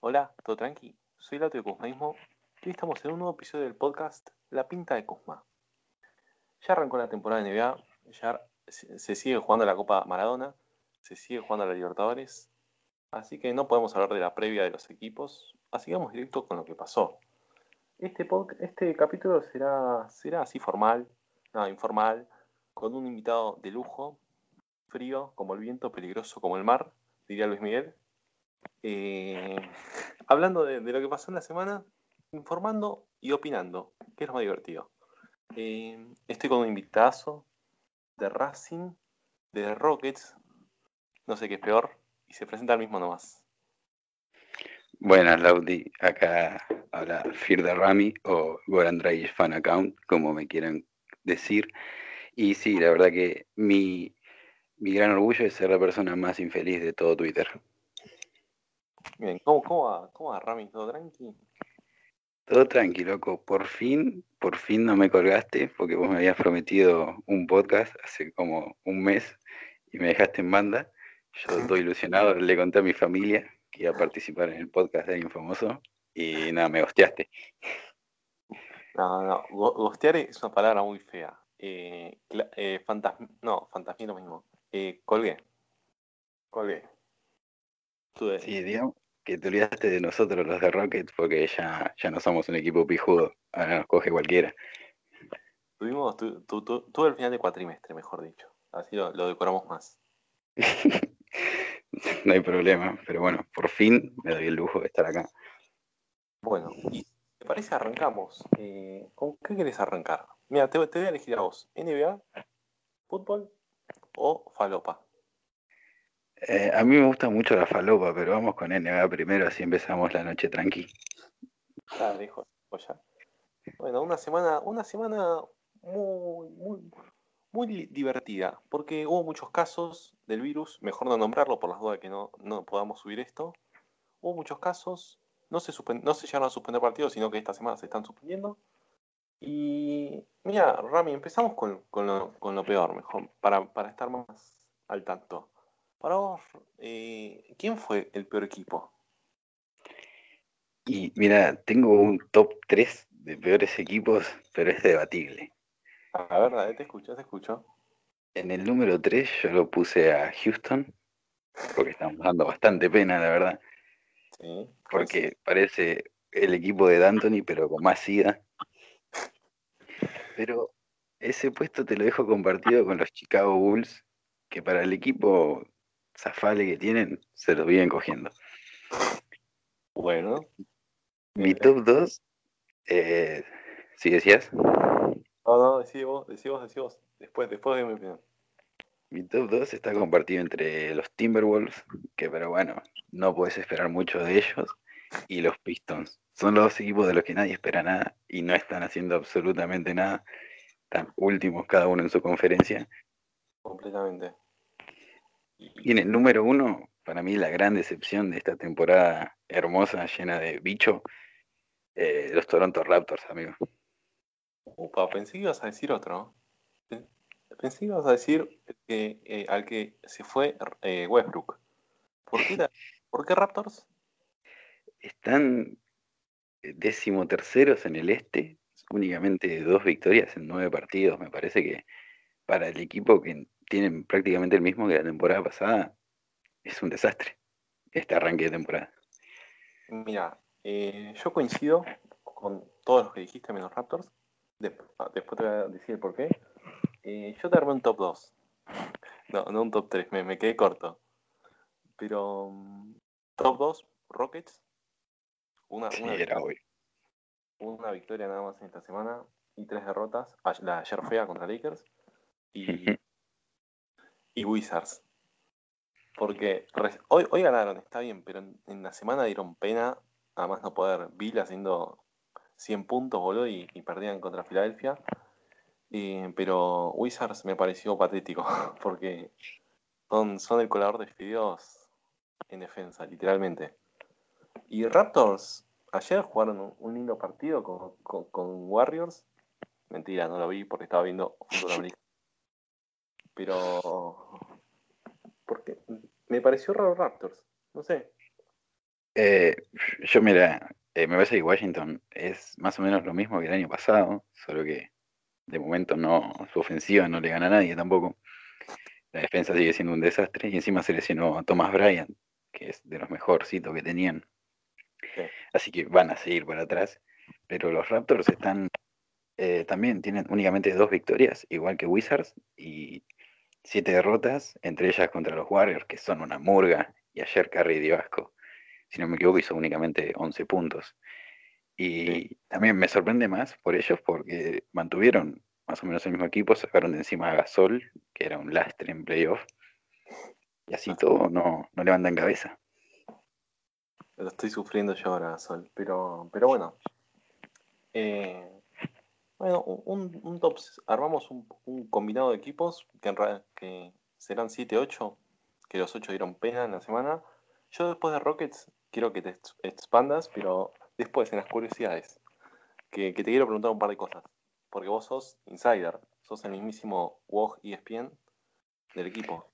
Hola, ¿todo tranqui? Soy Lato de Cusmaísmo y hoy estamos en un nuevo episodio del podcast La Pinta de Cusma. Ya arrancó la temporada de NBA, ya se sigue jugando la Copa Maradona, se sigue jugando la Libertadores, así que no podemos hablar de la previa de los equipos, así que vamos directo con lo que pasó. Este, este capítulo será, será así formal, no, informal, con un invitado de lujo, frío como el viento, peligroso como el mar, diría Luis Miguel. Eh, hablando de, lo que pasó en la semana, informando y opinando, que es lo más divertido. Eh, estoy con un invitazo de Racing, de Rockets, no sé qué es peor, y se presenta el mismo nomás. Buenas, Laudi. Acá habla Fir de Rami o Goran Fan Account, como me quieran decir. Y sí, la verdad que mi, mi gran orgullo es ser la persona más infeliz de todo Twitter. Bien, ¿cómo, cómo, va, cómo va, Rami? ¿Todo tranqui? Todo tranqui, loco. Por fin, por fin no me colgaste porque vos me habías prometido un podcast hace como un mes y me dejaste en banda. Yo estoy ilusionado, le conté a mi familia que iba a participar en el podcast de alguien famoso y nada, me gosteaste. No, no, gostear es una palabra muy fea. Eh, eh no, fantasmía lo mismo. Eh, colgué. Colgué. Sí, digamos que te olvidaste de nosotros los de Rocket porque ya, ya no somos un equipo pijudo, ahora nos coge cualquiera. Tuvimos, tu, el final de cuatrimestre, mejor dicho. Así lo, decoramos más. no hay problema, pero bueno, por fin me doy el lujo de estar acá. Bueno, y te parece arrancamos. Eh, ¿Con qué querés arrancar? Mira, te, te voy a elegir a vos. NBA, fútbol o falopa. Eh, a mí me gusta mucho la falopa, pero vamos con NBA primero, así empezamos la noche tranqui. Ah, dijo, ya. Bueno, una semana, una semana muy, muy, muy divertida, porque hubo muchos casos del virus, mejor no nombrarlo por las dudas que no, no podamos subir esto. Hubo muchos casos, no se, no se llegaron a suspender partidos, sino que esta semana se están suspendiendo. Y mira, Rami, empezamos con, lo, peor, mejor, para, para estar más al tanto. Para vos, eh, ¿quién fue el peor equipo? Y mira, tengo un top 3 de peores equipos, pero es debatible. A ver, te escucho, te escucho. En el número 3 yo lo puse a Houston, porque estamos dando bastante pena, la verdad. Sí, porque parece el equipo de D'Antoni, pero con más sida. Pero ese puesto te lo dejo compartido con los Chicago Bulls, que para el equipo zafale que tienen, se lo vienen cogiendo. Bueno. Mi top 2, eh, ¿sí decías? No, no, decí vos, decí vos, decí vos. Después, después de mi opinión. Mi top 2 está compartido entre los Timberwolves, que pero bueno, no puedes esperar mucho de ellos, y los Pistons. Son los dos equipos de los que nadie espera nada y no están haciendo absolutamente nada. Están últimos cada uno en su conferencia. Completamente. Y en el número uno, para mí la gran decepción de esta temporada hermosa, llena de bicho, eh, los Toronto Raptors, amigo. Upa, pensé que ibas a decir otro. Pensé que ibas a decir que, eh, al que se fue eh, Westbrook. ¿Por qué, ¿Por qué Raptors? Están décimo terceros en el este, únicamente dos victorias en nueve partidos. Me parece que para el equipo que tienen prácticamente el mismo que la temporada pasada, es un desastre este arranque de temporada. Mira, eh, yo coincido con todos los que dijiste menos Raptors. Ah, después te voy a decir por qué. Eh, yo te armé un top 2. No, no un top 3, me, quedé corto. Pero mm, top 2, Rockets. Una, una, victoria, una victoria nada más en esta semana y tres derrotas. La ayer fea contra Lakers. Y y Wizards. Porque hoy, hoy ganaron, está bien, pero en, la semana dieron pena, además no poder. Bill haciendo 100 puntos, boludo, y, perdían contra Filadelfia. pero Wizards me pareció patético, porque son, son el colador de fideos en defensa, literalmente. Y Raptors, ayer jugaron un, lindo partido con, con, Warriors. Mentira, no lo vi porque estaba viendo fútbol americano. Pero. Porque me pareció raro Raptors. No sé. Eh, yo, mira, eh, me parece que Washington es más o menos lo mismo que el año pasado, solo que de momento no, su ofensiva no le gana a nadie tampoco. La defensa sigue siendo un desastre y encima se lesionó a Thomas Bryant, que es de los mejorcitos que tenían. Así que van a seguir para atrás. Pero los Raptors están eh, también tienen únicamente dos victorias, igual que Wizards, y siete derrotas, entre ellas contra los Warriors, que son una murga, y ayer Curry dio asco. Si no me equivoco, hizo únicamente 11 puntos. Y también me sorprende más por ellos porque mantuvieron más o menos el mismo equipo, sacaron de encima a Gasol, que era un lastre en playoff, y así todo no, no levantan cabeza. Lo estoy sufriendo yo ahora, Gasol, pero, pero bueno. Eh, bueno, un, un top, armamos un, combinado de equipos que, en que serán 7-8, que los 8 dieron pena en la semana. Yo después de Rockets quiero que te expandas, pero después en las curiosidades, que, te quiero preguntar un par de cosas, porque vos sos insider, sos el mismísimo WOG ESPN del equipo.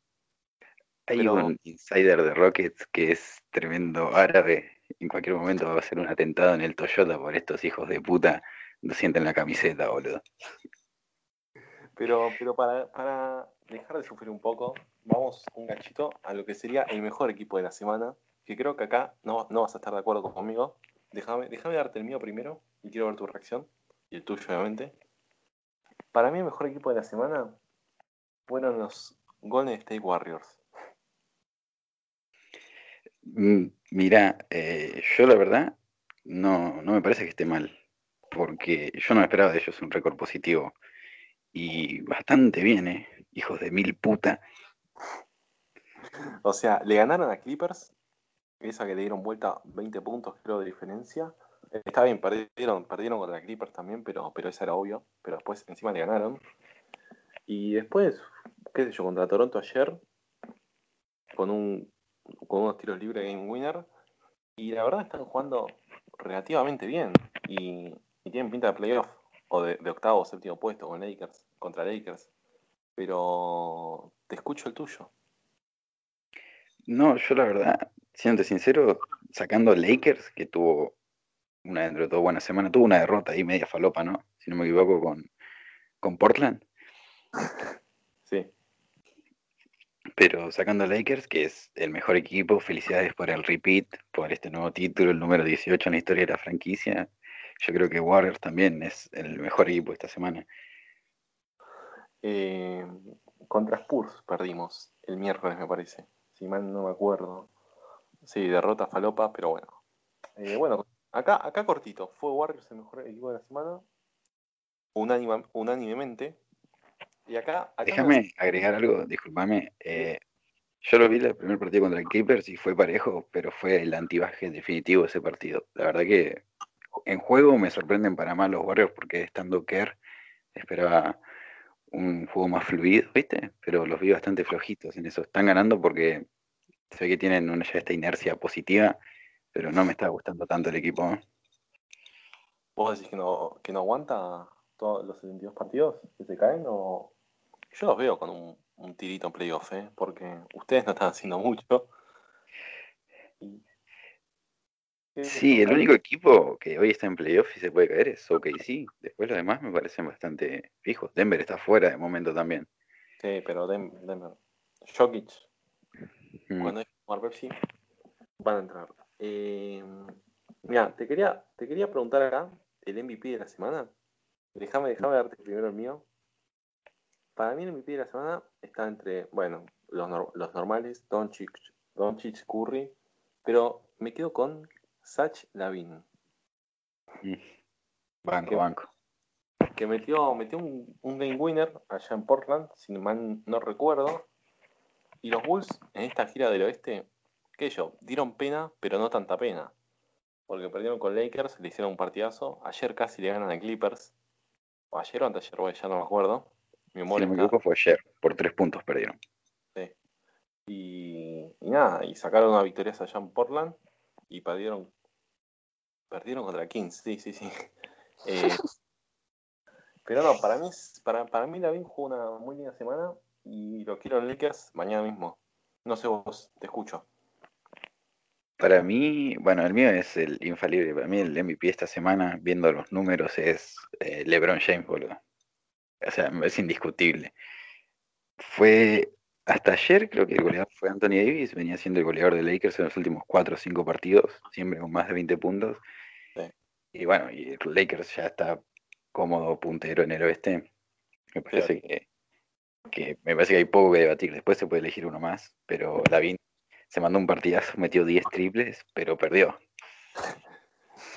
Hay un insider de Rockets que es tremendo árabe. En cualquier momento va a ser un atentado en el Toyota por estos hijos de puta sienten la camiseta, boludo. Pero, pero para, para dejar de sufrir un poco, vamos un gachito a lo que sería el mejor equipo de la semana, que creo que acá no, no vas a estar de acuerdo conmigo. Déjame, déjame darte el mío primero y quiero ver tu reacción, y el tuyo obviamente. Para mí el mejor equipo de la semana fueron los Golden State Warriors. Mm, mira, eh, yo la verdad no, no me parece que esté mal porque yo no esperaba de ellos un récord positivo. Y bastante bien, ¿eh? Hijos de mil puta. O sea, le ganaron a Clippers, esa que le dieron vuelta 20 puntos, creo, de diferencia. Está bien, perdieron, perdieron contra Clippers también, pero, pero eso era obvio. Pero después encima le ganaron. Y después, qué sé yo, contra Toronto ayer, con, un, con unos tiros libres game winner. Y la verdad están jugando relativamente bien. Y y tienen pinta de playoff, o de, octavo o séptimo puesto con Lakers, contra Lakers. Pero te escucho el tuyo. No, yo la verdad, siendo sincero, sacando Lakers, que tuvo una dentro de todo buena semana, tuvo una derrota ahí media falopa, ¿no? Si no me equivoco, con, con Portland. Sí. Pero sacando Lakers, que es el mejor equipo, felicidades por el repeat, por este nuevo título, el número 18 en la historia de la franquicia. Yo creo que Warriors también es el mejor equipo esta semana. Eh, contra Spurs perdimos el miércoles, me parece. Si mal no me acuerdo. Sí, derrota falopa, pero bueno. Eh, bueno, acá, acá cortito. Fue Warriors el mejor equipo de la semana. unánimemente. Y acá. Déjame agregar algo, discúlpame. Eh, yo lo vi el primer partido contra el Clippers y fue parejo, pero fue el antibaje definitivo ese partido. La verdad que en juego me sorprenden para mal los Warriors porque estando Kerr esperaba un juego más fluido, ¿viste? Pero los vi bastante flojitos en eso. Están ganando porque sé que tienen una, ya esta inercia positiva, pero no me está gustando tanto el equipo. ¿Vos decís que no, que no aguanta todos los 72 partidos que se caen? O... Yo los veo con un, un tirito en playoff, ¿eh? porque ustedes no están haciendo mucho. Sí, el único equipo que hoy está en playoff y se puede caer es OKC. Después los demás me parecen bastante fijos. Denver está fuera de momento también. Sí, pero Denver. Jokic. Mm. Cuando hay que Pepsi, van a entrar. Eh, mira, te quería, te quería preguntar acá el MVP de la semana. Déjame, déjame darte primero el mío. Para mí el MVP de la semana está entre, bueno, los, los normales, Doncic, Doncic, Curry, pero me quedo con Sach Lavin. Mm. Banco, banco. Que metió, metió un, game winner allá en Portland, si mal no recuerdo. Y los Bulls en esta gira del oeste, qué yo, dieron pena, pero no tanta pena. Porque perdieron con Lakers, le hicieron un partidazo. Ayer casi le ganan a Clippers. O ayer o antes ayer, ya no me acuerdo. Mi si no me equivoco fue ayer, por tres puntos perdieron. Sí. Y, y nada, y sacaron una victoria allá en Portland y perdieron, perdieron contra Kings, sí, sí, sí. Eh, pero no, para mí, para, para mí Lavin jugó una muy linda semana y lo quiero en Lakers mañana mismo. No sé vos, te escucho. Para mí, bueno, el mío es el infalible. Para mí el MVP esta semana, viendo los números, es eh, LeBron James, boludo. O sea, es indiscutible. Fue hasta ayer, creo que el goleador fue Anthony Davis, venía siendo el goleador de Lakers en los últimos 4 o 5 partidos, siempre con más de 20 puntos. Y bueno, y Lakers ya está cómodo puntero en el oeste. Me parece que, que, me parece que hay poco que debatir. Después se puede elegir uno más, pero David se mandó un partidazo, metió 10 triples, pero perdió.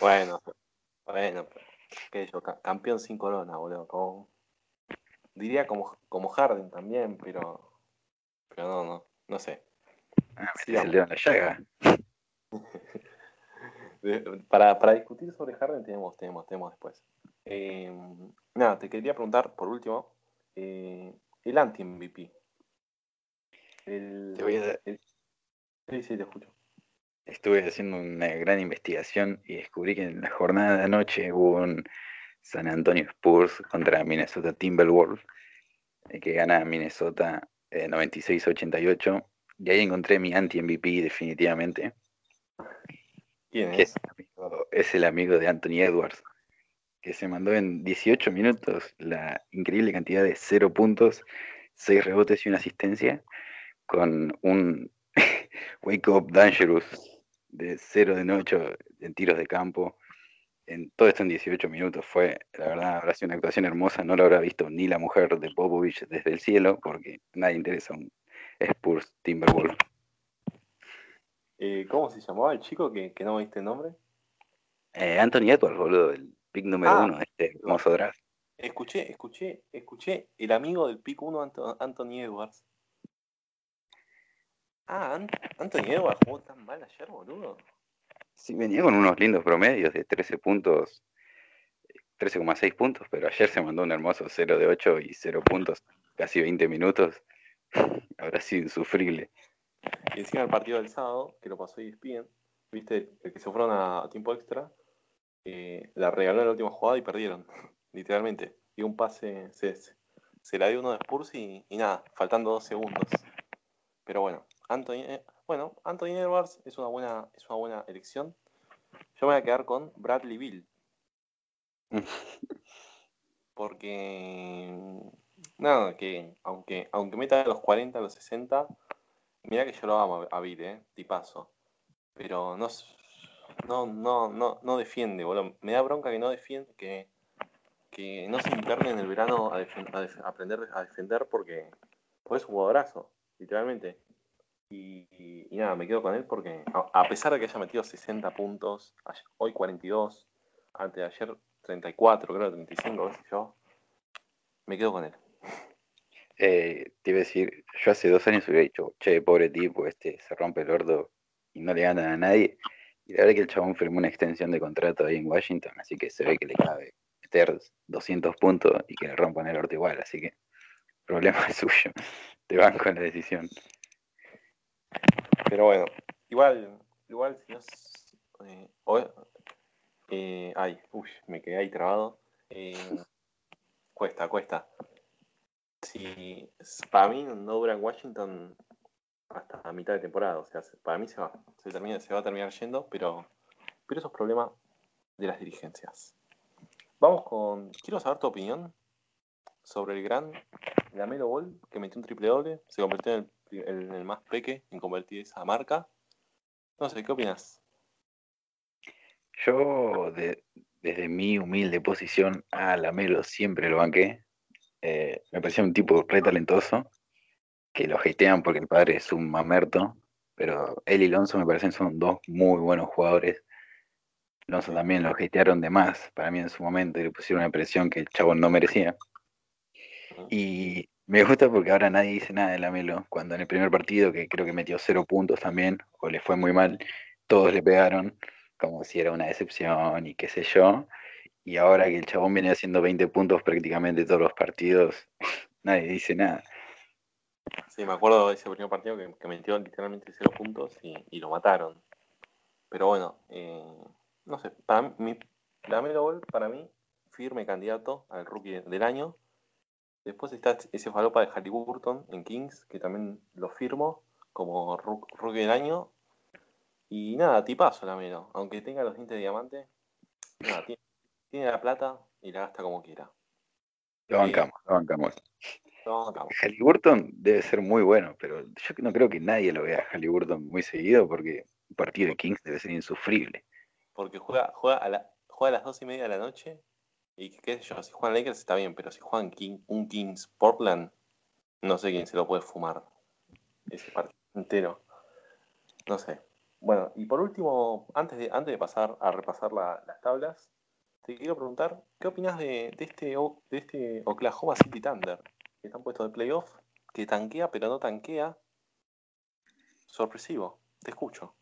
Bueno, bueno, qué yo, campeón sin corona, boludo. diría como, como Harden también, pero, pero no, no, no sé. Ah, el dedo en la llaga. para, para discutir sobre Harden tenemos, tenemos, tenemos después. Eh, nada, te quería preguntar, por último, eh, el anti-MVP. te voy a... Sí, sí, te escucho. Estuve haciendo una gran investigación y descubrí que en la jornada de anoche hubo un San Antonio Spurs contra Minnesota Timberwolves, eh, que gana Minnesota 96-88. Y ahí encontré mi anti-MVP definitivamente. ¿Quién es? es el amigo de Anthony Edwards que se mandó en 18 minutos la increíble cantidad de 0 puntos, 6 rebotes y una asistencia, con un Wake Up Dangerous de 0 de 8 en tiros de campo. En todo esto en 18 minutos fue, la verdad, habrá sido una actuación hermosa. No lo habrá visto ni la mujer de Popovich desde el cielo, porque nadie interesa un Spurs Timberwolves. Eh, ¿Cómo se llamaba el chico que, que no viste el nombre? Eh, Anthony Edwards, boludo, el pick número ah, uno, este hermoso draft. Escuché, escuché, escuché el amigo del pick uno, Anthony Edwards. Ah, Anthony Edwards jugó tan mal ayer, boludo. Sí, venía con unos lindos promedios de 13 puntos, 13,6 puntos, pero ayer se mandó un hermoso 0 de 8 y 0 puntos, casi 20 minutos. Habrá sido insufrible. Y encima el partido del sábado, que lo pasó y ESPN, viste, el que se fueron a tiempo extra, eh, la regaló en la última jugada y perdieron, literalmente. Y un pase, se, se la dio uno de Spurs y, nada, faltando dos segundos. Pero bueno, Anthony, eh, bueno, Anthony Edwards es una buena, es una buena elección. Yo me voy a quedar con Bradley Bill. Porque nada, que aunque, aunque meta los 40, los 60, mira que yo lo amo a Bill, eh, tipazo. Pero no, no, no, no, no defiende, boludo. Me da bronca que no defiende, que, que no se interne en el verano a, aprender a defender porque es un jugadorazo, literalmente. Y, nada, me quedo con él porque a, pesar de que haya metido 60 puntos, hoy 42, antes de ayer 34, creo 35, qué sé yo, me quedo con él. Eh, te iba a decir, yo hace dos años hubiera dicho, che, pobre tipo, este se rompe el ordo y no le gana a nadie. Y la verdad que el chabón firmó una extensión de contrato ahí en Washington, así que se ve que le cabe meter 200 puntos y que le rompan el orto igual, así que problema es suyo. Te van con la decisión. Pero bueno, igual, igual si no eh, eh, ay, uy, me quedé ahí trabado. Eh, cuesta, cuesta. Si para mí no dura en Washington, hasta la mitad de temporada. O sea, para mí se va, se, termina, se va a terminar yendo, pero, pero eso es problema de las dirigencias. Vamos con. Quiero saber tu opinión sobre el gran Lamelo Ball que metió un triple doble, se convirtió en el, más peque en convertir esa marca. No sé, ¿qué opinas? Yo, desde mi humilde posición, a Lamelo siempre lo banqué. Eh, me parecía un tipo re talentoso que lo hatean porque el padre es un mamerto, pero él y Lonzo me parecen son dos muy buenos jugadores. Lonzo también lo hatearon de más para mí en su momento y le pusieron una presión que el chavo no merecía. Y me gusta porque ahora nadie dice nada de Lamelo, cuando en el primer partido, que creo que metió cero puntos también, o le fue muy mal, todos le pegaron como si era una decepción y qué sé yo. Y ahora que el chabón viene haciendo 20 puntos prácticamente todos los partidos, nadie dice nada. Sí, me acuerdo de ese primer partido que, metió literalmente cero puntos y, lo mataron. Pero bueno, eh, no sé, para mí, Lamelo Ball, para mí, firme candidato al rookie del año. Después está ese falopa de Halliburton en Kings, que también lo firmo como rookie del año. Y nada, tipazo la menos. Aunque tenga los dientes de diamante, nada, tiene, tiene la plata y la gasta como quiera. Lo bancamos, lo bancamos. Halliburton debe ser muy bueno, pero yo no creo que nadie lo vea a Halliburton muy seguido porque un partido de Kings debe ser insufrible. Porque juega, juega, a, la, juega a las dos y media de la noche y qué sé yo, si juegan Lakers está bien, pero si juegan King, un Kings Portland, no sé quién se lo puede fumar ese partido entero. No sé. Bueno, y por último, antes de, antes de pasar a repasar las tablas, te quiero preguntar, ¿qué opinas de, de, este, de este Oklahoma City Thunder? Que están puestos de playoff, que tanquea pero no tanquea. Sorpresivo, te escucho.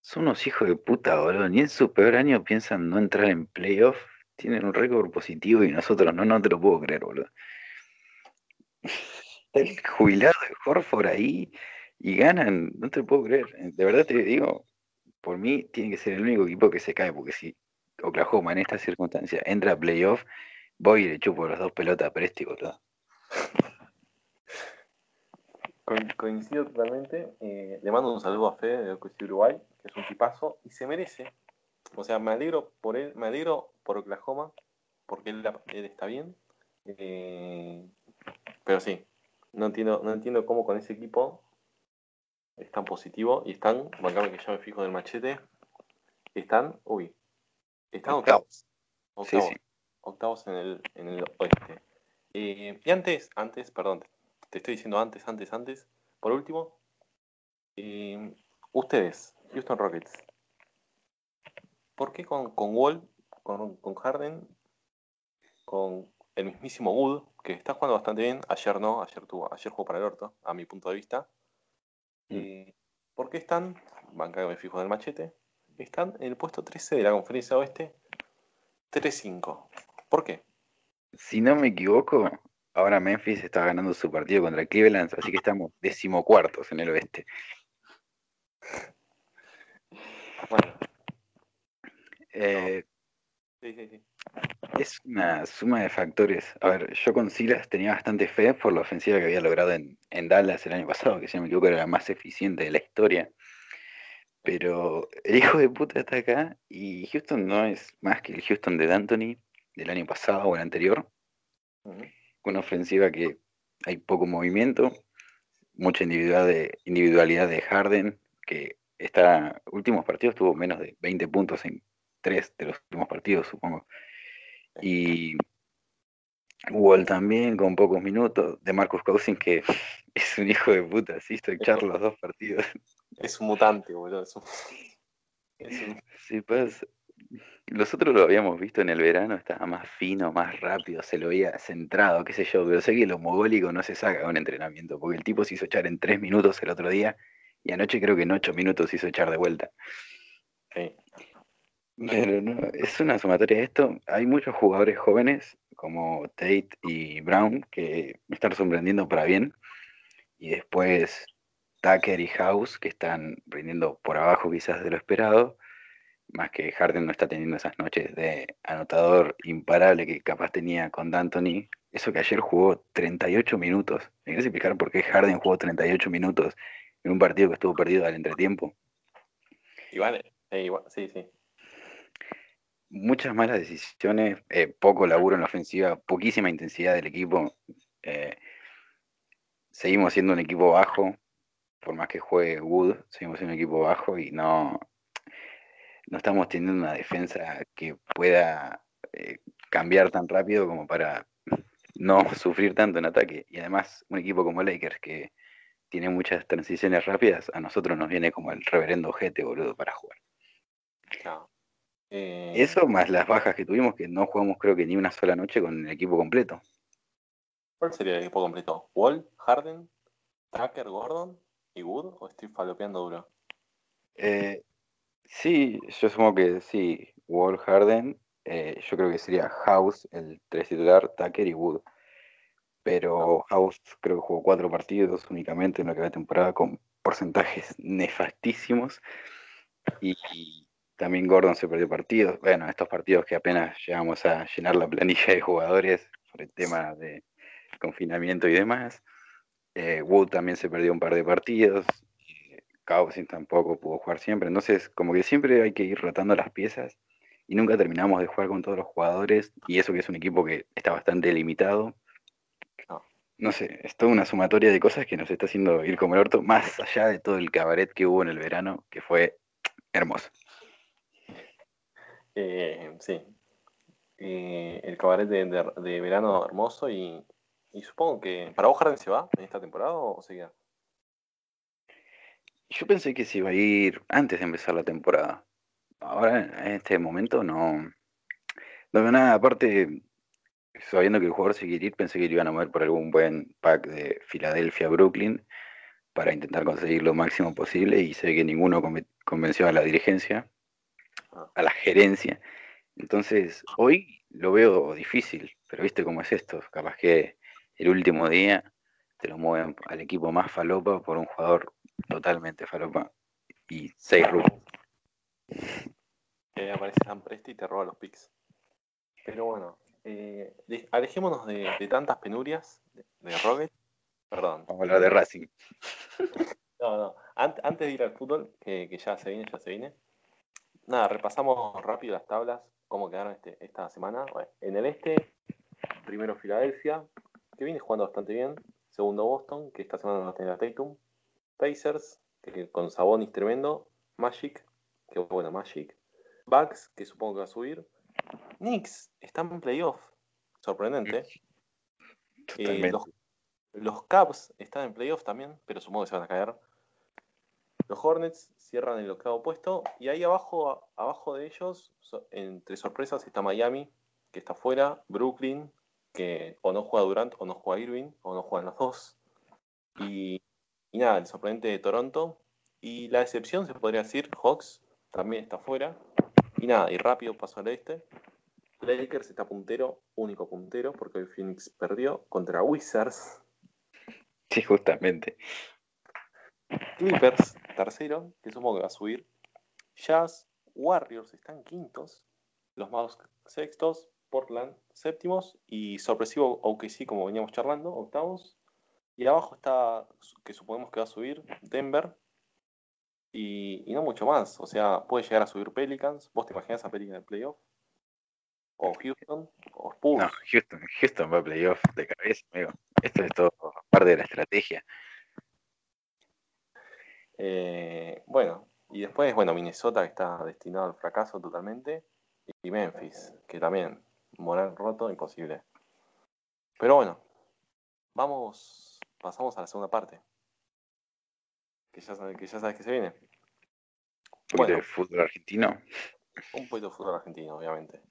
Son unos hijos de puta, boludo. Ni en su peor año piensan no entrar en playoff. Tienen un récord positivo y nosotros no, no te lo puedo creer, boludo. Está el jubilado de Horford ahí y ganan, no te lo puedo creer. De verdad te digo, por mí tiene que ser el único equipo que se cae, porque si Oklahoma en esta circunstancia entra a playoff, voy y le chupo las dos pelotas a Presti, boludo. coincido totalmente. Eh, le mando un saludo a Fede de Uruguay, que es un tipazo y se merece. O sea, me alegro por él, me alegro por Oklahoma, porque él, está bien. Eh, pero sí, no entiendo, no entiendo cómo con ese equipo es tan positivo y están, bancame que ya me fijo del machete, están, uy, están octavos. Octavos, octavos en, el, en el oeste. Eh, y antes, antes, perdón, te estoy diciendo antes, antes, antes. Por último, eh, ustedes, Houston Rockets, ¿por qué con, con Wall, con, con Harden, con el mismísimo Wood, que está jugando bastante bien, ayer no, ayer tuvo, ayer jugó para el orto, a mi punto de vista. Mm. Eh, ¿Por qué están, banca que me fijo del machete, están en el puesto 13 de la conferencia oeste, 3-5? ¿Por qué? Si no me equivoco, ahora Memphis está ganando su partido contra Cleveland, así que estamos decimocuartos en el oeste. Bueno. Eh, sí, sí, sí. Es una suma de factores. A ver, yo con Silas tenía bastante fe por la ofensiva que había logrado en, Dallas el año pasado, que si no me equivoco era la más eficiente de la historia. Pero el hijo de puta está acá y Houston no es más que el Houston de D'Antoni del año pasado o el anterior. Una ofensiva que hay poco movimiento, mucha individualidad de, individualidad de Harden, que está últimos partidos tuvo menos de 20 puntos en tres de los últimos partidos, supongo. Y Wall también con pocos minutos. De Marcus Cousins, que es un hijo de puta, sí, estoy echar los dos partidos. Es un mutante, boludo. Sí, pues. Nosotros lo habíamos visto en el verano, estaba más fino, más rápido, se lo veía centrado, qué sé yo, pero sé que lo mogólico no se saca de un entrenamiento, porque el tipo se hizo echar en tres minutos el otro día y anoche creo que en ocho minutos se hizo echar de vuelta. Pero no, es una sumatoria de esto. Hay muchos jugadores jóvenes como Tate y Brown que me están sorprendiendo para bien. Y después Tucker y House que están rindiendo por abajo quizás de lo esperado. Más que Harden no está teniendo esas noches de anotador imparable que capaz tenía con D'Antoni. Eso que ayer jugó 38 minutos. ¿Me quieres explicar por qué Harden jugó 38 minutos en un partido que estuvo perdido al entretiempo? Igual, eh, igual sí, sí muchas malas decisiones, eh, poco laburo en la ofensiva, poquísima intensidad del equipo. Eh, seguimos siendo un equipo bajo, por más que juegue Wood, seguimos siendo un equipo bajo y no, no estamos teniendo una defensa que pueda eh, cambiar tan rápido como para no sufrir tanto en ataque. Y además, un equipo como Lakers que tiene muchas transiciones rápidas, a nosotros nos viene como el reverendo ojete, boludo, para jugar. Eh, Eso más las bajas que tuvimos, que no jugamos creo que ni una sola noche con el equipo completo. ¿Cuál sería el equipo completo? ¿Wall, Harden, Tucker, Gordon y Wood? ¿O estoy falopeando duro? Eh, sí, yo supongo que sí. Wall, Harden. Eh, yo creo que sería House, el tres titular, Tucker y Wood. Pero ah. House creo que jugó cuatro partidos únicamente en lo que va temporada con porcentajes nefastísimos. Y, también Gordon se perdió partidos. Bueno, estos partidos que apenas llegamos a llenar la planilla de jugadores por el tema de confinamiento y demás. Eh, Wood también se perdió un par de partidos. Causing tampoco pudo jugar siempre. Entonces, como que siempre hay que ir rotando las piezas y nunca terminamos de jugar con todos los jugadores. Y eso que es un equipo que está bastante limitado. No sé, es toda una sumatoria de cosas que nos está haciendo ir como el orto, más allá de todo el cabaret que hubo en el verano, que fue hermoso. Eh, sí, eh, el cabaret de, verano hermoso y, supongo que para vos se va en esta temporada o seguía. Yo pensé que se iba a ir antes de empezar la temporada. Ahora, en este momento, no. No veo nada. Aparte, sabiendo que el jugador se quiere ir, pensé que lo iban a mover por algún buen pack de Filadelfia, Brooklyn, para intentar conseguir lo máximo posible. Y sé que ninguno convenció a la dirigencia. A la gerencia. Entonces, hoy lo veo difícil, pero viste cómo es esto. Capaz que el último día te lo mueven al equipo más falopa por un jugador totalmente falopa y seis rubos. Eh, aparece San Presti y te roba los picks. Pero bueno, eh, alejémonos de, tantas penurias de, de Perdón. Vamos a hablar de Racing. no, no. antes de ir al fútbol, que, que ya se viene, ya se viene. Nada, repasamos rápido las tablas cómo quedaron este, esta semana. en el este, primero Filadelfia, que viene jugando bastante bien. Segundo Boston, que esta semana no tiene a Tatum. Pacers, que con Sabonis tremendo. Magic, que bueno, Magic. Bucks, que supongo que va a subir. Knicks, están en playoff. Sorprendente. Eh, los, los Cubs están en playoff también, pero supongo que se van a caer. Los Hornets cierran el octavo puesto y ahí abajo, abajo de ellos, entre sorpresas, está Miami, que está fuera, Brooklyn, que o no juega Durant o no juega Irving, o no juegan los dos. Y, nada, el sorprendente de Toronto. Y la excepción, se podría decir, Hawks, también está fuera. Y nada, y rápido paso al este. Lakers está puntero, único puntero, porque el Phoenix perdió contra Wizards. Sí, justamente. Clippers, tercero, que supongo que va a subir. Jazz, Warriors están quintos. Los Mouse sextos. Portland séptimos. Y sorpresivo OKC, como veníamos charlando, octavos. Y abajo está, que suponemos que va a subir, Denver. Y, no mucho más. O sea, puede llegar a subir Pelicans. ¿Vos te imaginas a Pelicans en playoff? O Houston, o Spurs. No, Houston, Houston va a playoff de cabeza, amigo. Esto es todo parte de la estrategia. Eh, bueno, y después, bueno, Minnesota que está destinado al fracaso totalmente. Y Memphis, que también, moral roto, imposible. Pero bueno, vamos, pasamos a la segunda parte. Que ya, sabes que, ya sabes que se viene. Un poquito de fútbol argentino. Un poquito de fútbol argentino, obviamente.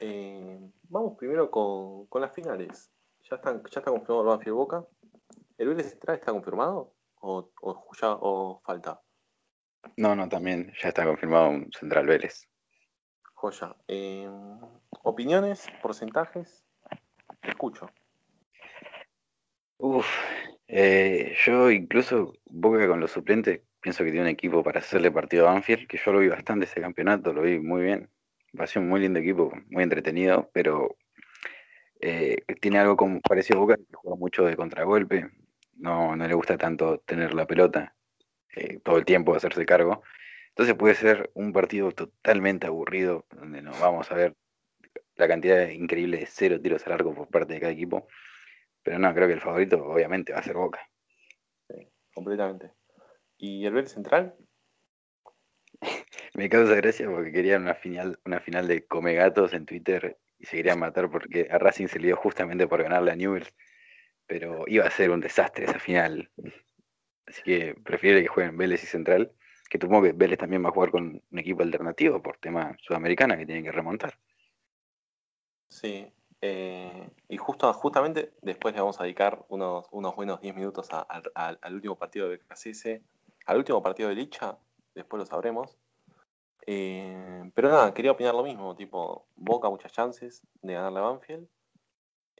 Eh, vamos primero con, con, las finales. Ya, están, ya está confirmado el Banfield Boca. ¿El Vélez Central está confirmado? O, ya, o falta? No, no, también ya está confirmado un Central Vélez. Joya. Em, ¿Opiniones? ¿Porcentajes? Te escucho. Uf, eh, yo incluso Boca con los suplentes pienso que tiene un equipo para hacerle partido a Banfield, que yo lo vi bastante ese campeonato, lo vi muy bien. Va a ser un muy lindo equipo, muy entretenido, pero eh, tiene algo como parecido a Boca, que juega mucho de contragolpe, no, no le gusta tanto tener la pelota eh, todo el tiempo, hacerse cargo. Entonces puede ser un partido totalmente aburrido, donde no vamos a ver la cantidad increíble de cero tiros a largo por parte de cada equipo. Pero no, creo que el favorito obviamente va a ser Boca. Sí, completamente. ¿Y el Vélez Central? Me causa gracia porque querían una final, una final de Come Gatos en Twitter y se querían matar porque a Racing se le dio justamente por ganarle a Newell's pero iba a ser un desastre esa final. Así que prefiero que jueguen Vélez y Central, que supongo que Vélez también va a jugar con un equipo alternativo por tema sudamericana que tienen que remontar. Sí, eh, y justo, justamente después le vamos a dedicar unos, unos buenos 10 minutos al último partido de KCS, al último partido de Licha, después lo sabremos. Eh, pero nada, quería opinar lo mismo, tipo, Boca muchas chances de ganarle a Banfield,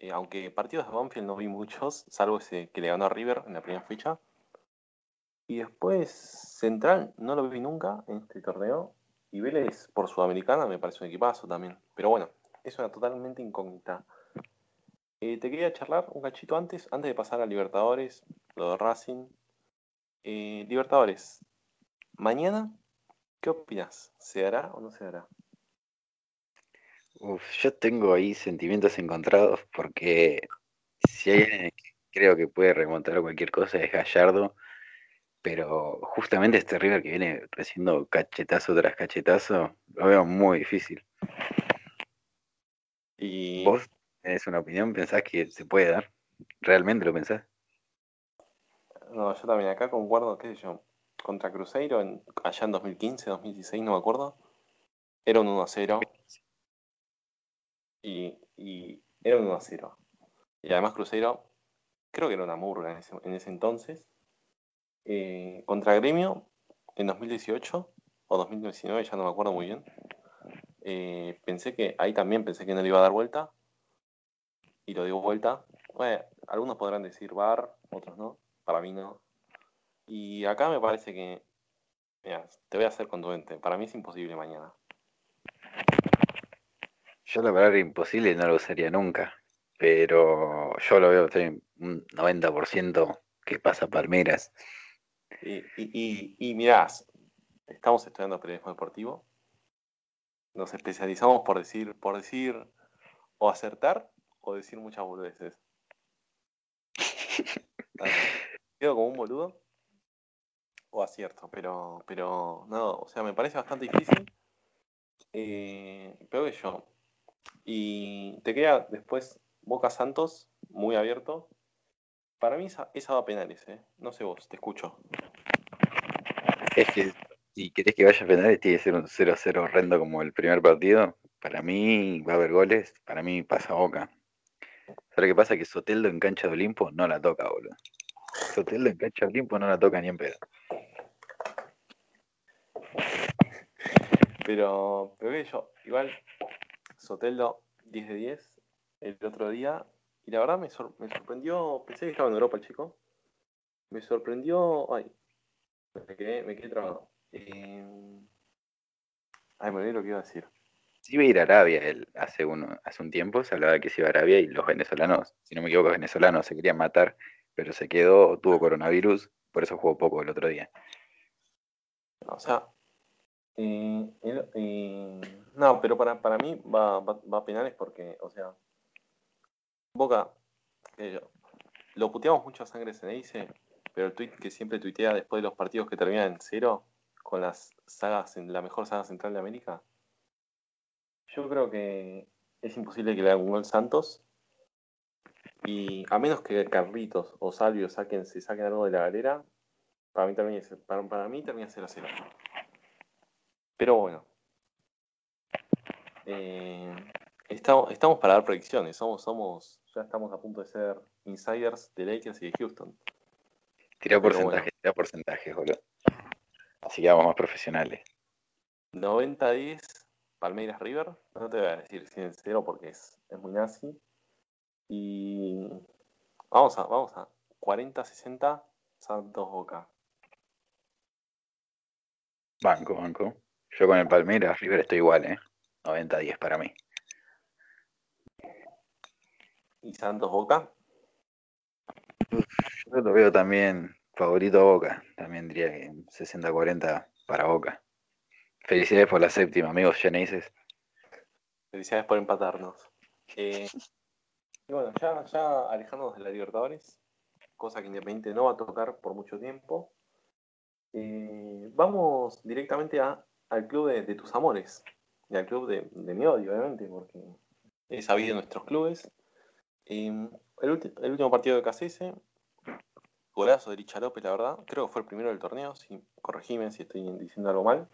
eh, aunque partidos de Banfield no vi muchos, salvo ese que le ganó a River en la primera fecha. Y después Central no lo vi nunca en este torneo. Y Vélez por Sudamericana me parece un equipazo también. Pero bueno, es una totalmente incógnita. Eh, te quería charlar un cachito antes, antes de pasar a Libertadores, lo de Racing. Eh, Libertadores, mañana, ¿qué opinas? ¿Se hará o no se hará? Uf, yo tengo ahí sentimientos encontrados porque si hay alguien que creo que puede remontar cualquier cosa es Gallardo, pero justamente este River que viene recibiendo cachetazo tras cachetazo, lo veo muy difícil. Y ¿Vos tenés una opinión? ¿Pensás que se puede dar? ¿Realmente lo pensás? no, yo también acá concuerdo, qué sé yo, contra Cruzeiro en- allá en 2015, 2016, no me acuerdo. Era un 1 a 0 y, era un 1 a 0. Y además Cruzeiro, creo que era una murga en ese, en ese entonces. Eh, contra Gremio, en 2018 o 2019, ya no me acuerdo muy bien. eh, pensé que, ahí también pensé que no le iba a dar vuelta. Y lo dio vuelta. Bueno, algunos podrán decir bar, otros no. Para mí no. Y acá me parece que, mira, te voy a hacer contundente. Para mí es imposible mañana. Yo la palabra imposible no lo usaría nunca, pero yo lo veo estoy un 90% que pasa Palmeras. Y, y, y, y mirás, estamos estudiando periodismo deportivo. Nos especializamos por decir, por decir o acertar o decir muchas boludeces. Quedo como un boludo o acierto, pero, pero no, o sea, me parece bastante difícil. Eh, pero que yo. Y te queda después Boca Santos, muy abierto. Para mí esa, esa va a penales, ¿eh? No sé vos, te escucho. Es que si querés que vaya a penales tiene que ser un 0-0 horrendo como el primer partido. Para mí va a haber goles, para mí pasa Boca. ¿Sabes qué pasa? Que Soteldo en cancha de Olimpo no la toca, boludo. Soteldo en cancha de Olimpo no la toca ni en pedo. Pero, pero que yo, igual, Soteldo 10 de 10 el otro día. Y la verdad me, sor- me sorprendió, pensé que estaba en Europa el chico. Me sorprendió, ay, me quedé, me quedé trabado. Eh, ay, me olvidé lo que iba a decir. Sí iba a ir a Arabia él hace, uno, hace un tiempo, se hablaba de que se iba a Arabia y los venezolanos, si no me equivoco, venezolanos se querían matar, pero se quedó, tuvo coronavirus, por eso jugó poco el otro día. O sea, no, pero para, para mí va, va, va a penales porque, o sea, Boca, lo puteamos mucho a sangre dice pero el tweet que siempre tuitea después de los partidos que terminan en cero, con las sagas, en la mejor saga central de América, yo creo que es imposible que le haga un gol Santos. Y a menos que Carlitos o Salvio saquen, se saquen algo de la galera, para mí termina, para, para mí termina 0 a 0. Pero bueno. Eh, estamos, estamos para dar predicciones. Somos, somos, ya estamos a punto de ser insiders de Lakers y de Houston. Pero porcentaje, bueno. tirá porcentajes, boludo. Así que vamos más profesionales. 90-10 Palmeiras River. No te voy a decir 100-0 porque es, es muy nazi. Y vamos a, vamos a 40-60 Santos Boca. Banco, banco. Yo con el Palmeiras, River estoy igual, ¿eh? 90-10 para mí. Y Santos Boca. Yo lo veo también favorito a Boca. También diría que 60-40 para Boca. Felicidades por la séptima, amigos Genesis. Felicidades por empatarnos. Eh, y bueno, ya, ya alejándonos de la Libertadores, cosa que Independiente no va a tocar por mucho tiempo. eh, vamos directamente a, al club de, de tus amores y al club de, de mi odio, obviamente, porque he sabido nuestros clubes. Eh, el, último partido de KCS, golazo de Licha López, la verdad. Creo que fue el primero del torneo, si, corregime si estoy diciendo algo mal.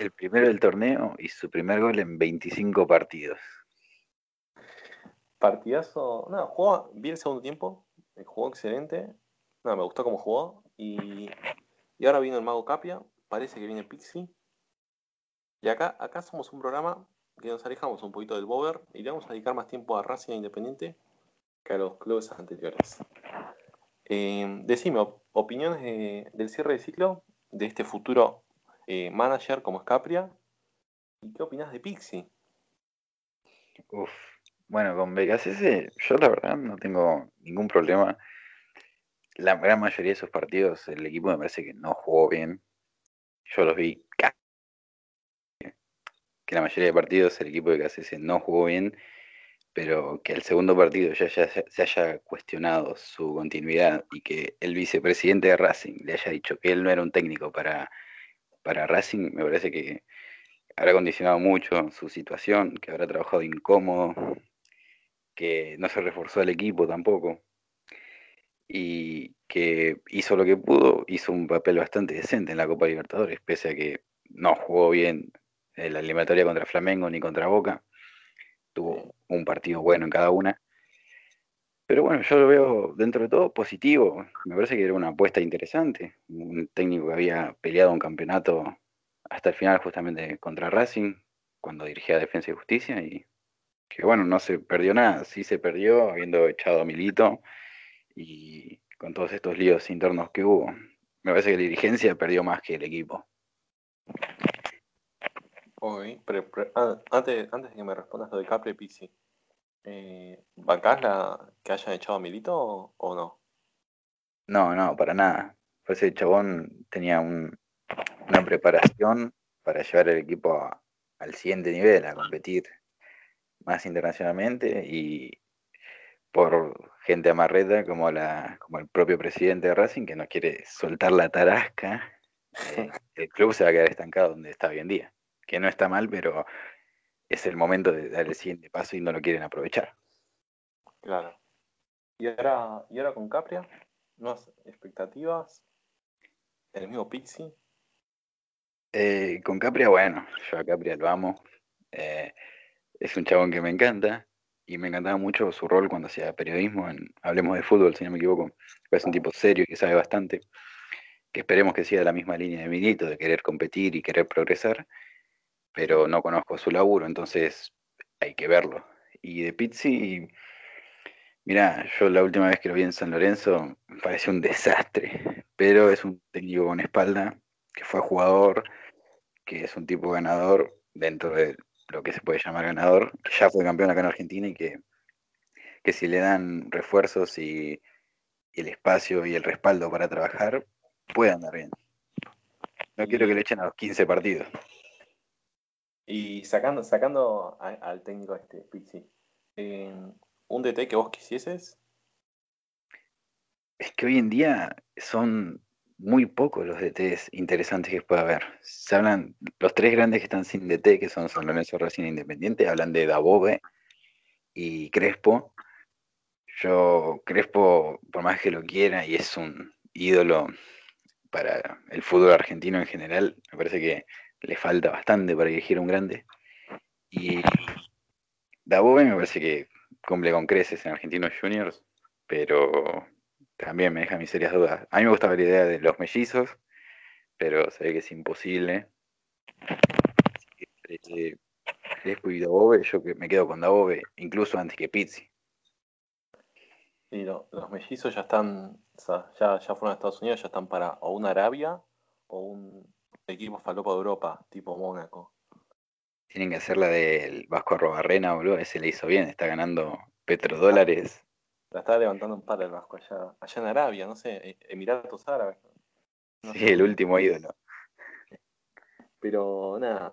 El primero del torneo y su primer gol en 25 partidos. Partidazo. No, jugó bien el segundo tiempo. eh, Jugó excelente. No, me gustó cómo jugó. Y, y ahora vino el Mago Capia. Parece que viene Pixie. Y acá, acá somos un programa que nos alejamos un poquito del Bover y le vamos a dedicar más tiempo a Racing Independiente que a los clubes anteriores. Eh, decime, op- opiniones de- del cierre de ciclo de este futuro eh, manager como es Capria. ¿Y qué opinas de Pixie? Uf. Bueno, con BKCS yo la verdad no tengo ningún problema. La gran mayoría de esos partidos el equipo me parece que no jugó bien. yo los vi que la mayoría de partidos el equipo de KCS no jugó bien, pero que el segundo partido ya, se haya cuestionado su continuidad y que el vicepresidente de Racing le haya dicho que él no era un técnico para, para Racing, me parece que habrá condicionado mucho su situación, que habrá trabajado incómodo, que no se reforzó el equipo tampoco y que hizo lo que pudo, hizo un papel bastante decente en la Copa Libertadores, pese a que no jugó bien en la eliminatoria contra Flamengo ni contra Boca. Tuvo un partido bueno en cada una. Pero bueno, yo lo veo dentro de todo positivo. Me parece que era una apuesta interesante. Un técnico que había peleado un campeonato hasta el final justamente contra Racing, cuando dirigía Defensa y Justicia, y que bueno, no se perdió nada. Sí se perdió habiendo echado a Milito y con todos estos líos internos que hubo. Me parece que la dirigencia perdió más que el equipo. Pero, ah, antes, antes de que me respondas lo de Capri Pizzi, eh, ¿bancás la que hayan echado a Milito o, no? No, no, para nada. Pues ese chabón tenía una preparación para llevar el equipo al siguiente nivel, a competir más internacionalmente y por gente amarreta como, la, como el propio presidente de Racing que no quiere soltar la tarasca, eh, el club se va a quedar estancado donde está hoy en día. Que no está mal, pero es el momento de dar el siguiente paso y no lo quieren aprovechar. Claro. ¿Y ahora, y ahora con Capria? ¿Nuevas expectativas? ¿El mismo Pixie? Eh, con Capria, bueno, yo a Capria lo amo. Eh, es un chabón que me encanta y me encantaba mucho su rol cuando hacía periodismo en Hablemos de Fútbol, si no me equivoco. Es un tipo serio y que sabe bastante, que esperemos que siga la misma línea de Milito, de querer competir y querer progresar, pero no conozco su laburo, entonces hay que verlo. Y de Pizzi, mira, yo la última vez que lo vi en San Lorenzo me un desastre, pero es un técnico con espalda, que fue jugador, que es un tipo ganador dentro de lo que se puede llamar ganador, que ya fue campeón acá en Argentina y que, que si le dan refuerzos y, el espacio y el respaldo para trabajar, puede andar bien. No quiero que le echen a los 15 partidos. Y sacando, sacando al técnico este, Pizzi, eh, ¿un DT que vos quisieses? Es que hoy en día son muy pocos los DTs interesantes que pueda haber. Se hablan, los tres grandes que están sin DT, que son San Lorenzo Racing Independiente, hablan de Dabove y Crespo. Yo, Crespo, por más que lo quiera y es un ídolo para el fútbol argentino en general, me parece que le falta bastante para dirigir un grande. Y Dabove me parece que cumple con creces en Argentinos Juniors, pero también me deja mis serias dudas. A mí me gustaba la idea de los mellizos, pero se ve que es imposible. Eh, y Dabove, yo me quedo con Dabove, incluso antes que Pizzi. Y los mellizos ya están, ya, ya fueron a Estados Unidos, ya están para o una Arabia o un equipo falopa de Europa, tipo Mónaco. Tienen que hacer la del Vasco Robarrena, boludo, ese le hizo bien, está ganando petrodólares la estaba levantando un par el Vasco allá, allá en Arabia, no sé, e, Emiratos Árabes. sí, el último ídolo. Pero nada,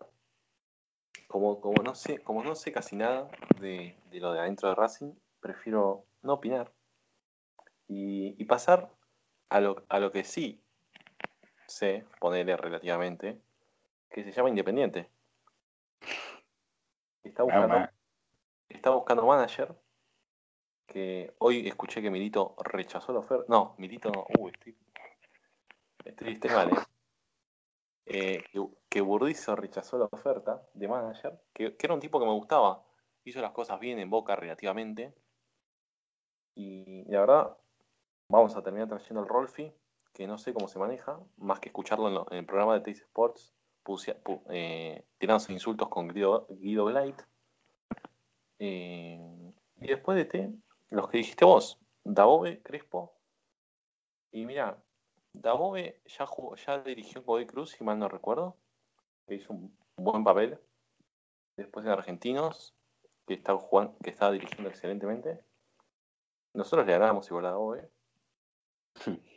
como, como, no sé, como no sé casi nada de, lo de adentro de Racing, prefiero no opinar y, pasar a lo, a lo que sí sé, ponerle relativamente, que se llama Independiente. Está buscando, está buscando manager que hoy escuché que Milito rechazó la oferta. No, Milito no. Uy, estoy, estoy, mal, ¿eh? eh que, Burdizo rechazó la oferta de manager, que, era un tipo que me gustaba. Hizo las cosas bien en Boca relativamente. Y, la verdad, vamos a terminar trayendo el Rolfi, que no sé cómo se maneja, más que escucharlo en, el programa de Taste Sports, eh, tirándose insultos con Guido, Guido Blight. Eh, y después de T, los que dijiste vos, Dabove, Crespo. Y mira, Dabove ya, dirigió Godoy Cruz, si mal no recuerdo, que hizo un buen papel. Después en Argentinos, que estaba dirigiendo excelentemente. Nosotros le ganamos igual a Dabove.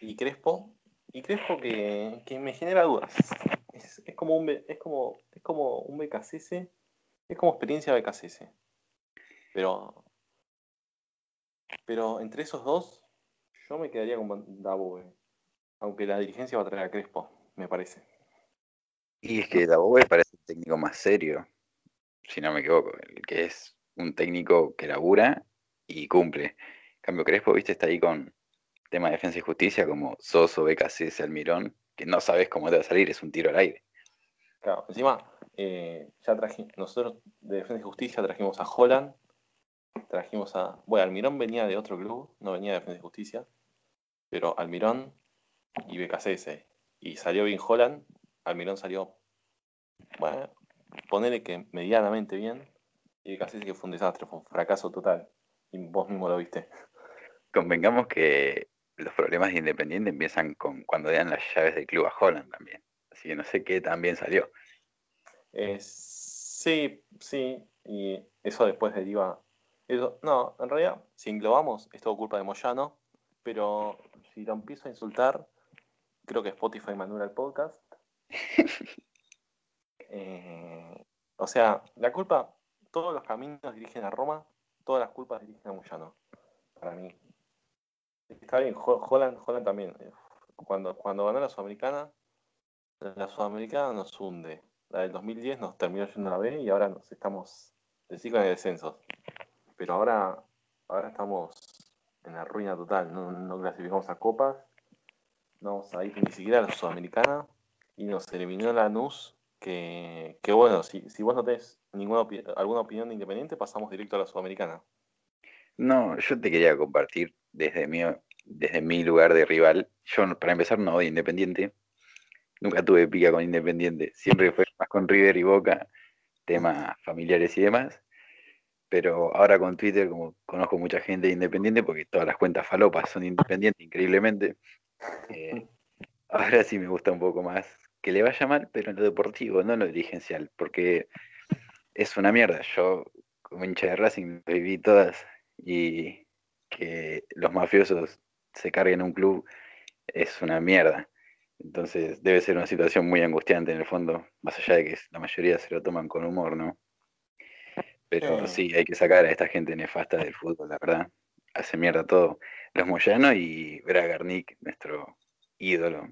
Y Crespo, y Crespo que, que me genera dudas. Es, como un es como es como un es como experiencia BKCS. Pero pero entre esos dos yo me quedaría con Dabove. Aunque la dirigencia va a traer a Crespo, me parece. Y es que Dabove parece un técnico más serio, si no me equivoco, el que es un técnico que labura y cumple. En cambio, Crespo, viste, está ahí con tema de defensa y justicia, como Soso, BKC, Almirón, que no sabes cómo te va a salir, es un tiro al aire. Claro, encima, eh, ya trajimos, nosotros de Defensa y Justicia trajimos a Holland, trajimos a. Bueno, Almirón venía de otro club, no venía de Defensa y Justicia, pero Almirón y BKCS. Y salió bien Holland, Almirón salió, bueno, ponele que medianamente bien, y BKCS que fue un desastre, fue un fracaso total. Y vos mismo lo viste. Convengamos que los problemas de Independiente empiezan con cuando le dan las llaves del club a Holland también. Así que no sé qué también salió. Eh, sí, sí, y eso después deriva. Eso, no, en realidad, si englobamos, es todo culpa de Moyano, pero si lo empiezo a insultar, creo que Spotify me anula el podcast. Eh, o sea, la culpa, todos los caminos dirigen a Roma, todas las culpas dirigen a Moyano, para mí. Está bien, Ho- Holland, también. eh, Cuando, cuando ganó la Sudamericana, la Sudamericana nos hunde. La del 2010 nos terminó yendo a la B y ahora nos estamos de ciclo de descensos. Pero ahora, ahora estamos en la ruina total. No, clasificamos a copas, no vamos a ir ni siquiera a la Sudamericana y nos eliminó la NUS. Que, que bueno, si, si vos no tenés ninguna opi- alguna opinión de Independiente, pasamos directo a la Sudamericana. No, yo te quería compartir desde mi, desde mi lugar de rival. Yo, para empezar, no odio Independiente. Nunca tuve pica con Independiente. Siempre fue más con River y Boca, temas familiares y demás. Pero ahora con Twitter, como conozco mucha gente de Independiente, porque todas las cuentas falopas son independientes, increíblemente, eh, ahora sí me gusta un poco más que le vaya mal, pero en lo deportivo, no en lo dirigencial, porque es una mierda. Yo, como hincha de Racing, viví todas y que los mafiosos se carguen un club es una mierda. Entonces debe ser una situación muy angustiante en el fondo, más allá de que la mayoría se lo toman con humor, ¿no? Pero Sí. sí, hay que sacar a esta gente nefasta del fútbol, la verdad. Hace mierda todo. Los Moyano y Bragarnik, nuestro ídolo.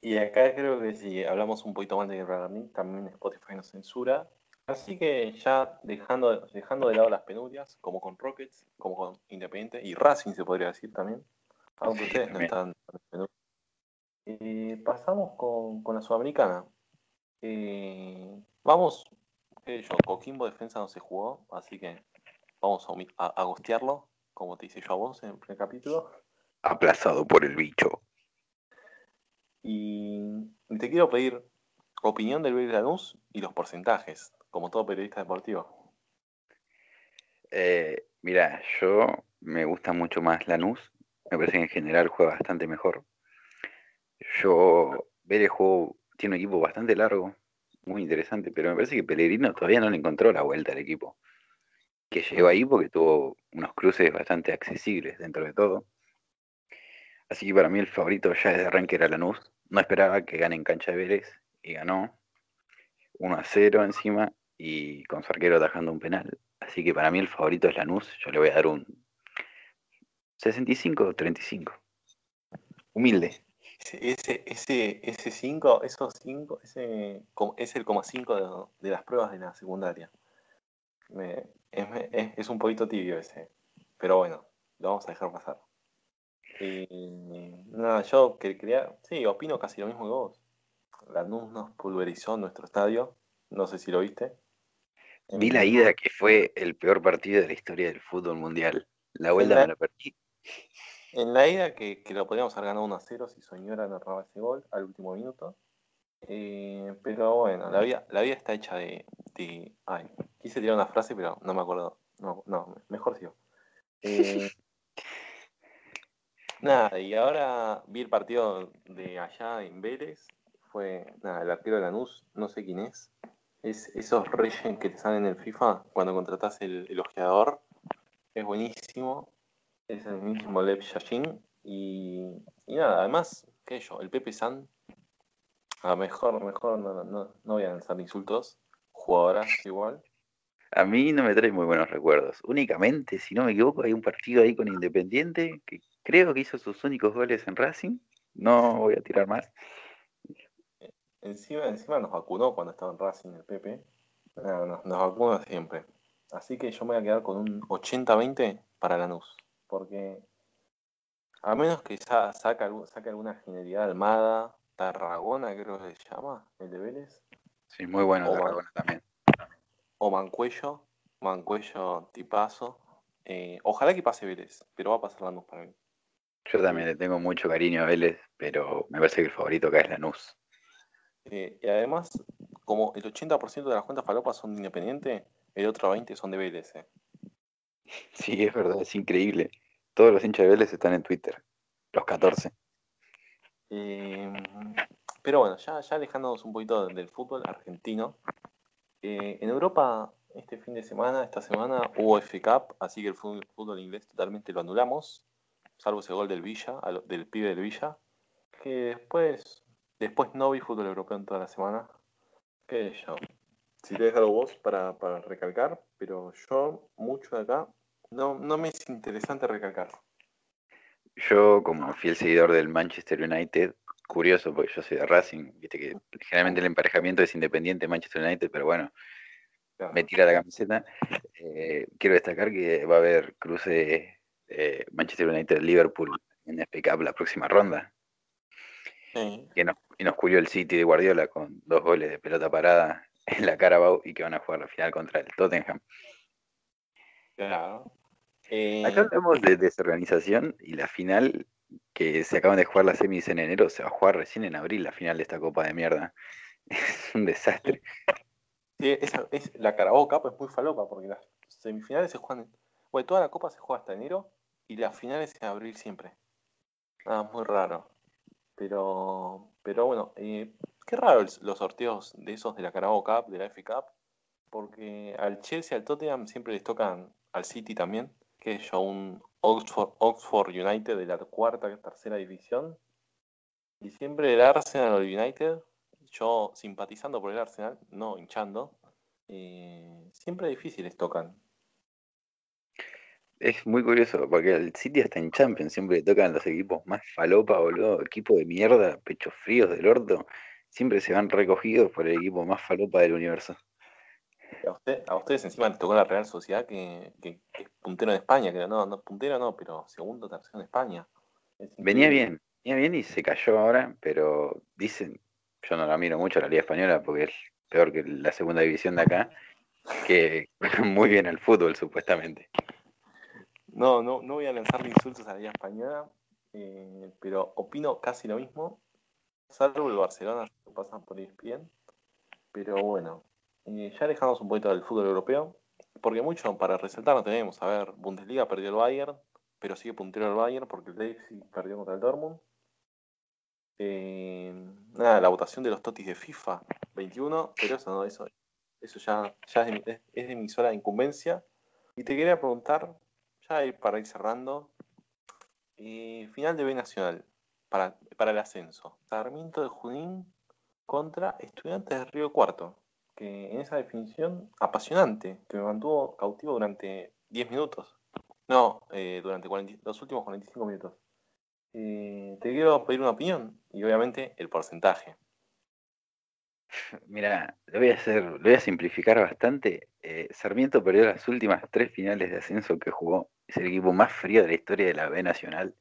Y acá creo que si hablamos un poquito más de Bragarnik, también Spotify nos censura. Así que ya dejando, dejando de lado las penurias, como con Rockets, como con Independiente, y Racing se podría decir también, aunque Sí, ustedes no están. Eh, pasamos con, con la Sudamericana. Eh, vamos, sé yo, Coquimbo Defensa no se jugó, así que vamos a, a, gostearlo, como te hice yo a vos en el primer capítulo. Aplazado por el bicho. Y te quiero pedir opinión del Vélez Lanús y los porcentajes, como todo periodista deportivo. Eh, mira, yo me gusta mucho más Lanús. Me parece que en general juega bastante mejor. Yo, Vélez juego, tiene un equipo bastante largo, muy interesante, pero me parece que Pellegrino todavía no le encontró la vuelta al equipo. Que llegó ahí porque tuvo unos cruces bastante accesibles dentro de todo. Así que para mí el favorito ya desde arranque era Lanús. No esperaba que gane en cancha de Vélez y ganó 1 a 0 encima y con su arquero atajando un penal. Así que para mí el favorito es Lanús. Yo le voy a dar un 65 o 35. Humilde. Ese, ese, ese 5, esos 5, ese es el coma 5 de, de las pruebas de la secundaria. Me- es, me- es- es un poquito tibio ese, pero bueno, lo vamos a dejar pasar. Y nada, yo que quería, sí, opino casi lo mismo que vos. Lanús nos pulverizó en nuestro estadio, no sé si lo viste. Vi la ida que fue el peor partido de la historia del fútbol mundial. La vuelta la- me la perdí. En la ida, que, que lo podríamos haber ganado 1 a 0 si Soñora no erraba ese gol al último minuto. Eh, pero bueno, la vida, la vida está hecha de, de- Ay, quise tirar una frase, pero no me acuerdo. No, no mejor sigo. Eh, nada, y ahora vi el partido de allá en Vélez. Fue, nada, el arquero de Lanús, no sé quién es. Es esos reyes que te salen en el FIFA cuando contratás el, el ojeador. Es buenísimo. Es el mismo Lev Yashin. Y, y nada, además, qué yo, el Pepe San, a mejor, mejor no, no, no voy a lanzar insultos, jugadoras igual. A mí no me trae muy buenos recuerdos. Únicamente, si no me equivoco, hay un partido ahí con Independiente que creo que hizo sus únicos goles en Racing. No voy a tirar más. Encima, encima nos vacunó cuando estaba en Racing el Pepe. No, no, nos vacuna siempre. Así que yo me voy a quedar con un 80-20 para Lanús. Porque a menos que sa saque, alguna genialidad Almada, Tarragona creo que se llama, el de Vélez. Sí, muy bueno Tarragona también o Mancuello, Mancuello tipazo. Eh, ojalá que pase Vélez, pero va a pasar Lanús para mí. Yo también le tengo mucho cariño a Vélez, pero me parece que el favorito acá es Lanús. Eh, y además, como el 80% de las cuentas falopas son de Independiente, el otro 20% son de Vélez. Eh. Sí, es verdad, es increíble. Todos los hinchas de Vélez están en Twitter, los 14. pero bueno, ya, ya alejándonos un poquito del fútbol argentino, eh, en Europa, este fin de semana, esta semana, hubo F Cup, así que el fútbol, inglés totalmente lo anulamos, salvo ese gol del Villa, del pibe del Villa, que después, después no vi fútbol europeo en toda la semana. Que yo, si te algo vos para, para recalcar, pero yo, mucho de acá, no, no me es interesante recalcar. Yo, como fiel seguidor del Manchester United, curioso porque yo soy de Racing, viste que generalmente el emparejamiento es independiente Manchester United, pero bueno, me tira la camiseta. Eh, quiero destacar que va a haber cruce eh, Manchester United-Liverpool en FA Cup la próxima ronda. Y nos curió el City de Guardiola con dos goles de pelota parada en la Carabao y que van a jugar la final contra el Tottenham. Claro. Eh, Acá hablamos de desorganización y la final que se acaban de jugar las semis en enero, se va a jugar recién en abril la final de esta copa de mierda. Es un desastre. Sí, es, la Carabao Cup es muy falopa porque las semifinales se juegan. Bueno, toda la copa se juega hasta enero y las finales en abril siempre. Nada, muy raro. Pero, pero bueno, eh, qué raro los sorteos de esos de la Carabao Cup, de la F Cup, porque al Chelsea, al Tottenham siempre les tocan al City también, que es un Oxford, Oxford United de la cuarta, tercera división. Y siempre el Arsenal United, yo simpatizando por el Arsenal, no hinchando, eh, siempre difíciles tocan. Es muy curioso, porque el City hasta en Champions siempre le tocan los equipos más falopa, boludo, equipo de mierda, pechos fríos del orto, siempre se van recogidos por el equipo más falopa del universo. A, ustedes encima les tocó la Real Sociedad, que, es puntero en España, que no, no puntero no, pero segundo, tercero en España. Venía bien, venía bien y se cayó ahora, pero dicen, yo no la miro mucho la Liga Española porque es peor que la segunda división de acá, que muy bien el fútbol supuestamente. No, no, no voy a lanzarle insultos a la Liga Española, eh, pero opino casi lo mismo, salvo el Barcelona, que pasan por ESPN, pero bueno, ya dejamos un poquito del fútbol europeo, porque mucho para resaltar no tenemos. A ver, Bundesliga perdió el Bayern, pero sigue puntero el Bayern porque el Leipzig perdió contra el Dortmund. Eh, nada, la votación de los totis de FIFA 21, pero eso no, eso, eso ya, es, es de mi sola incumbencia. Y te quería preguntar, para ir cerrando, final de B Nacional para, para el ascenso. Sarmiento de Junín contra Estudiantes de Río Cuarto en esa definición apasionante, que me mantuvo cautivo durante 10 minutos. No, eh, durante los últimos 45 minutos. Eh, te quiero pedir una opinión y obviamente el porcentaje. Mira, lo voy a hacer, lo voy a simplificar bastante. Eh, Sarmiento perdió las últimas tres finales de ascenso que jugó. Es el equipo más frío de la historia de la B Nacional.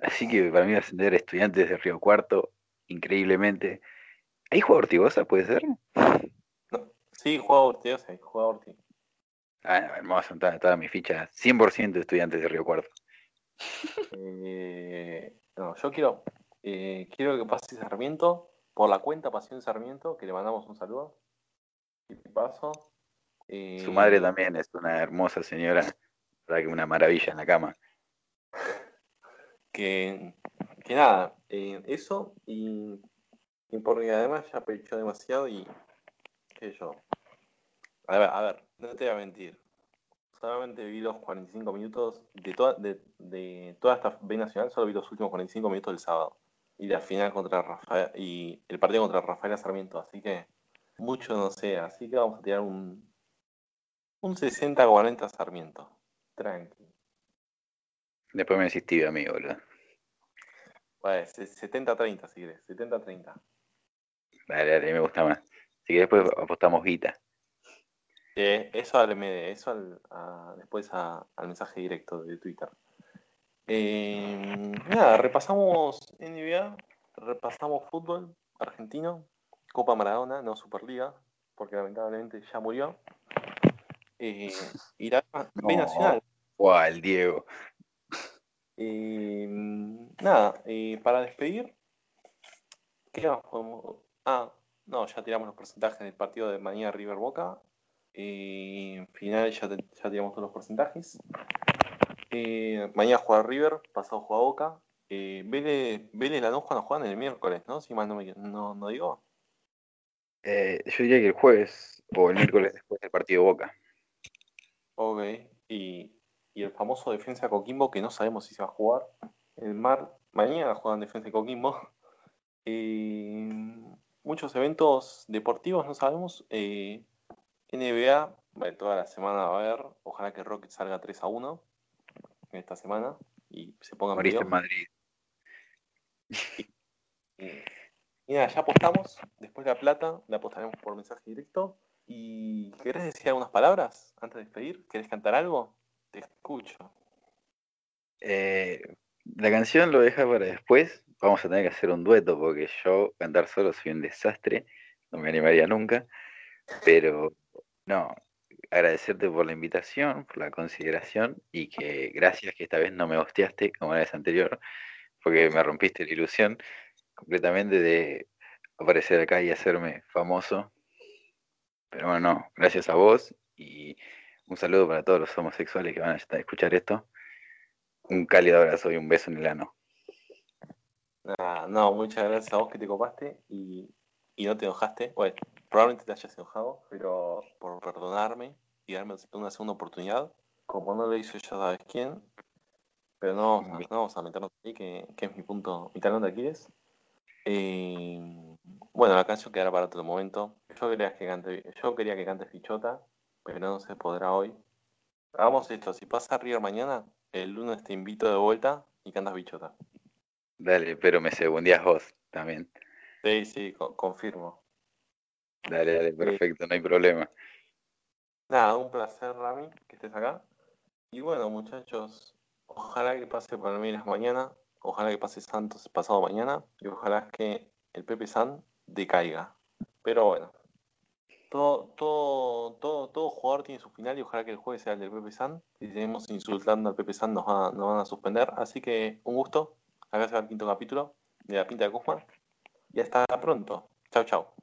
Así que para mí va a ascender estudiantes de Río Cuarto, increíblemente. ¿Hay jugador Ortigosa, puede ser? Sí, juega Ortiz, sí, juega Ortiz. Ah, hermoso, toda, toda mi ficha, 100% de estudiantes de Río Cuarto. Eh, no, yo quiero, eh, quiero que pase Sarmiento, por la cuenta Pasión Sarmiento, que le mandamos un saludo. Y paso. Eh, Su madre también es una hermosa señora, verdad que una maravilla en la cama. Que, que nada, eso y, y porque además ya pechó demasiado y que yo. A ver, a ver, no te voy a mentir. solamente vi los 45 minutos de, toda de, de toda esta B Nacional, solo vi los últimos 45 minutos del sábado. Y la final contra Rafael, y el partido contra Rafael Sarmiento, así que mucho no sé, así que vamos a tirar un, un 60-40 Sarmiento. Tranqui. Después me decís tibio, amigo, boludo. Bueno, 70-30 si querés, 70-30. Dale, dale, me gusta más. Así que después apostamos guita. Eh, eso al, eso al, a, después a, al mensaje directo de Twitter. Eh, nada, repasamos NBA, repasamos fútbol argentino, Copa Maradona, no Superliga, porque lamentablemente ya murió. Eh, y la B Nacional. ¿Cuál, Diego? Eh, nada, para despedir, ¿qué más podemos? Ah, no, ya tiramos los porcentajes del partido de mañana River Boca. Eh, final ya, ya tiramos todos los porcentajes. Eh, mañana juega River, pasado juega Boca. Eh, Vélez, Vélez la cuando juegan el miércoles, ¿no? Si mal no, me, no, no digo. Eh, yo diría que el jueves o el miércoles después del partido Boca. Ok, y, y el famoso defensa Coquimbo que no sabemos si se va a jugar. El mar, mañana juegan defensa de Coquimbo. Eh, muchos eventos deportivos, no sabemos. Eh, NBA, bueno, toda la semana va a haber. Ojalá que Rocket salga 3 a 1 en esta semana y se ponga Moriste en Madrid. Y, y, nada, ya apostamos. Después la plata la apostaremos por mensaje directo. ¿Y querés decir algunas palabras antes de despedir? ¿Querés cantar algo? Te escucho. Eh, la canción lo deja para después. Vamos a tener que hacer un dueto porque yo cantar solo soy un desastre. No me animaría nunca. Pero no, agradecerte por la invitación, por la consideración y que gracias que esta vez no me hostiaste como la vez anterior, porque me rompiste la ilusión completamente de aparecer acá y hacerme famoso. Pero bueno, no, gracias a vos y un saludo para todos los homosexuales que van a escuchar esto. Un cálido abrazo y un beso en el ano. No, muchas gracias a vos que te copaste y, y no te enojaste. Bueno, probablemente te hayas enojado, pero por perdonarme y darme una segunda oportunidad, como no lo hizo ya sabes quién, pero no, no vamos a meternos ahí, que, que, es mi punto, mi talón de Aquiles. Eh, bueno, la canción quedará para otro momento. Yo quería que cante, yo quería que cante Fichota, pero no se podrá hoy. Hagamos esto, si pasa River mañana, el lunes te invito de vuelta y cantas Bichota. Dale, pero me segundías vos también. Sí, sí, co confirmo. Dale, dale, perfecto, no hay problema. Nada, un placer, Rami, que estés acá. Y bueno, muchachos, ojalá que pase Palmeiras mañana, ojalá que pase Santos pasado mañana, y ojalá que el Pepe San decaiga. Pero bueno, todo, todo, todo, todo jugador tiene su final y ojalá que el jueves sea el del Pepe San. Si seguimos insultando al Pepe San nos, va, nos van a suspender. Así que un gusto. Acá se va el quinto capítulo de La Pinta de Kuzma. Y hasta pronto. Chao, chao.